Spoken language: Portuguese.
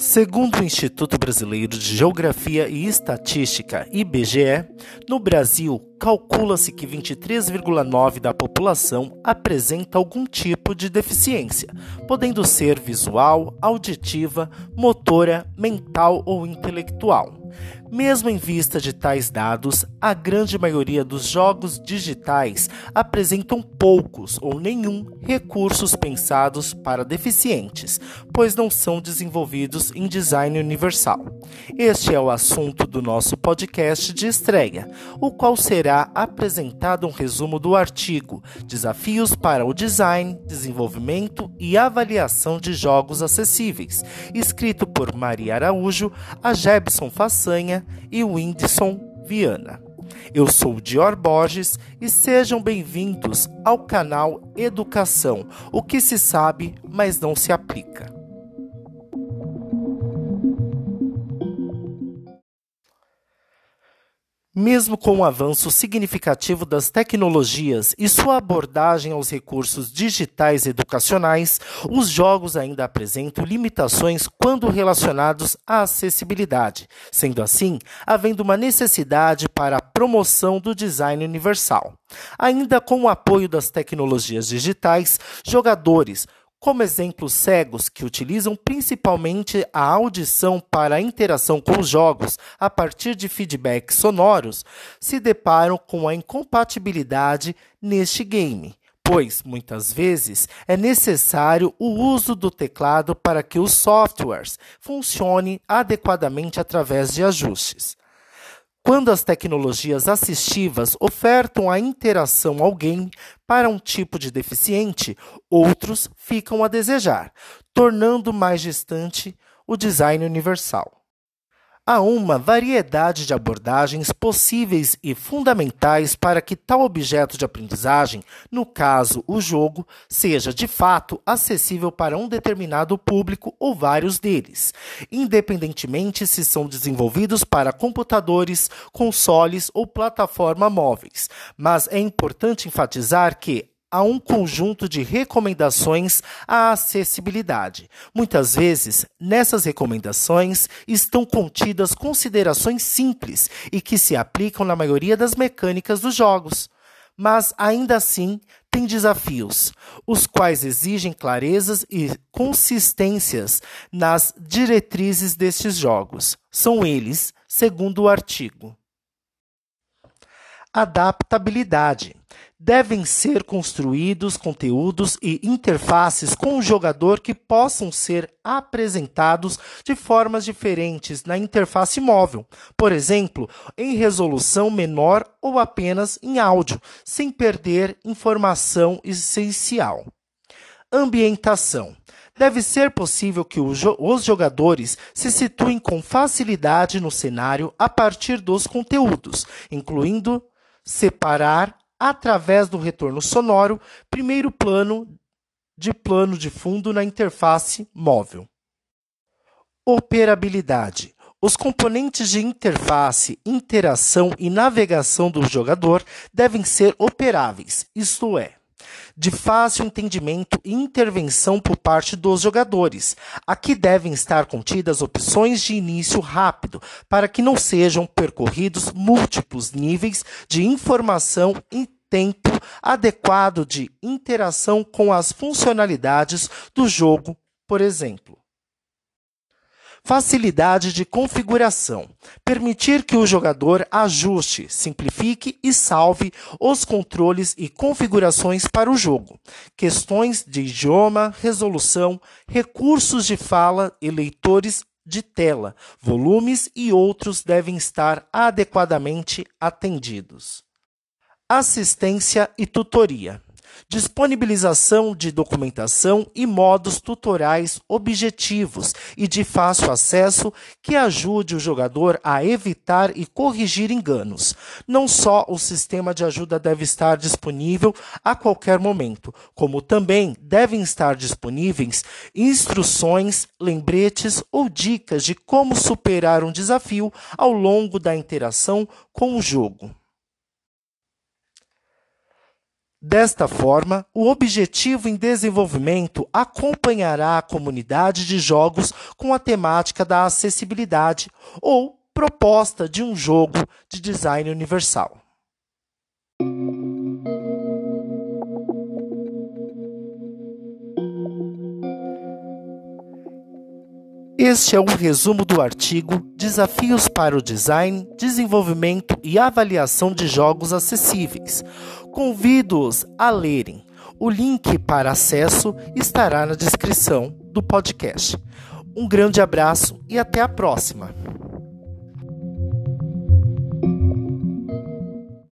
Segundo o Instituto Brasileiro de Geografia e Estatística, IBGE, no Brasil, calcula-se que 23,9% da população apresenta algum tipo de deficiência, podendo ser visual, auditiva, motora, mental ou intelectual. Mesmo em vista de tais dados, a grande maioria dos jogos digitais apresentam poucos ou nenhum recursos pensados para deficientes, pois não são desenvolvidos em design universal. Este é o assunto do nosso podcast de estreia, o qual será apresentado um resumo do artigo Desafios para o Design, Desenvolvimento e Avaliação de Jogos Acessíveis, escrito por Maria Araújo, a Jebson Façanha e Whindersson Viana. Eu sou Dior Borges e sejam bem-vindos ao canal Educação, o que se sabe, mas não se aplica. Mesmo com o avanço significativo das tecnologias e sua abordagem aos recursos digitais educacionais, os jogos ainda apresentam limitações quando relacionados à acessibilidade, sendo assim, havendo uma necessidade para a promoção do design universal. Ainda com o apoio das tecnologias digitais, jogadores como exemplos cegos que utilizam principalmente a audição para a interação com os jogos a partir de feedbacks sonoros, se deparam com a incompatibilidade neste game, pois muitas vezes é necessário o uso do teclado para que os softwares funcionem adequadamente através de ajustes. Quando as tecnologias assistivas ofertam a interação game para um tipo de deficiente, outros ficam a desejar, tornando mais distante o design universal. Há uma variedade de abordagens possíveis e fundamentais para que tal objeto de aprendizagem, no caso o jogo, seja de fato acessível para um determinado público ou vários deles, independentemente se são desenvolvidos para computadores, consoles ou plataformas móveis. Mas é importante enfatizar que a um conjunto de recomendações à acessibilidade. Muitas vezes, nessas recomendações estão contidas considerações simples e que se aplicam na maioria das mecânicas dos jogos. Mas ainda assim, tem desafios, os quais exigem clarezas e consistências nas diretrizes destes jogos. São eles, segundo o artigo: adaptabilidade devem ser construídos conteúdos e interfaces com o jogador que possam ser apresentados de formas diferentes na interface móvel, por exemplo, em resolução menor ou apenas em áudio, sem perder informação essencial. Ambientação. Deve ser possível que os jogadores se situem com facilidade no cenário a partir dos conteúdos, incluindo separar através do retorno sonoro, primeiro plano de plano de fundo na interface móvel. Operabilidade. Os componentes de interface, interação e navegação do jogador devem ser operáveis, isto é, de fácil entendimento e intervenção por parte dos jogadores. Aqui devem estar contidas opções de início rápido, para que não sejam percorridos múltiplos níveis de informação e tempo adequado de interação com as funcionalidades do jogo, por exemplo. Facilidade de configuração. Permitir que o jogador ajuste, simplifique e salve os controles e configurações para o jogo. Questões de idioma, resolução, recursos de fala e leitores de tela, volumes e outros devem estar adequadamente atendidos. Assistência e tutoria disponibilização de documentação e modos tutoriais objetivos e de fácil acesso que ajude o jogador a evitar e corrigir enganos. Não só o sistema de ajuda deve estar disponível a qualquer momento, como também devem estar disponíveis instruções, lembretes ou dicas de como superar um desafio ao longo da interação com o jogo. Desta forma, o Objetivo em Desenvolvimento acompanhará a comunidade de jogos com a temática da acessibilidade ou proposta de um jogo de design universal. Este é um resumo do artigo Desafios para o Design, Desenvolvimento e Avaliação de Jogos Acessíveis. Convido-os a lerem. O link para acesso estará na descrição do podcast. Um grande abraço e até a próxima!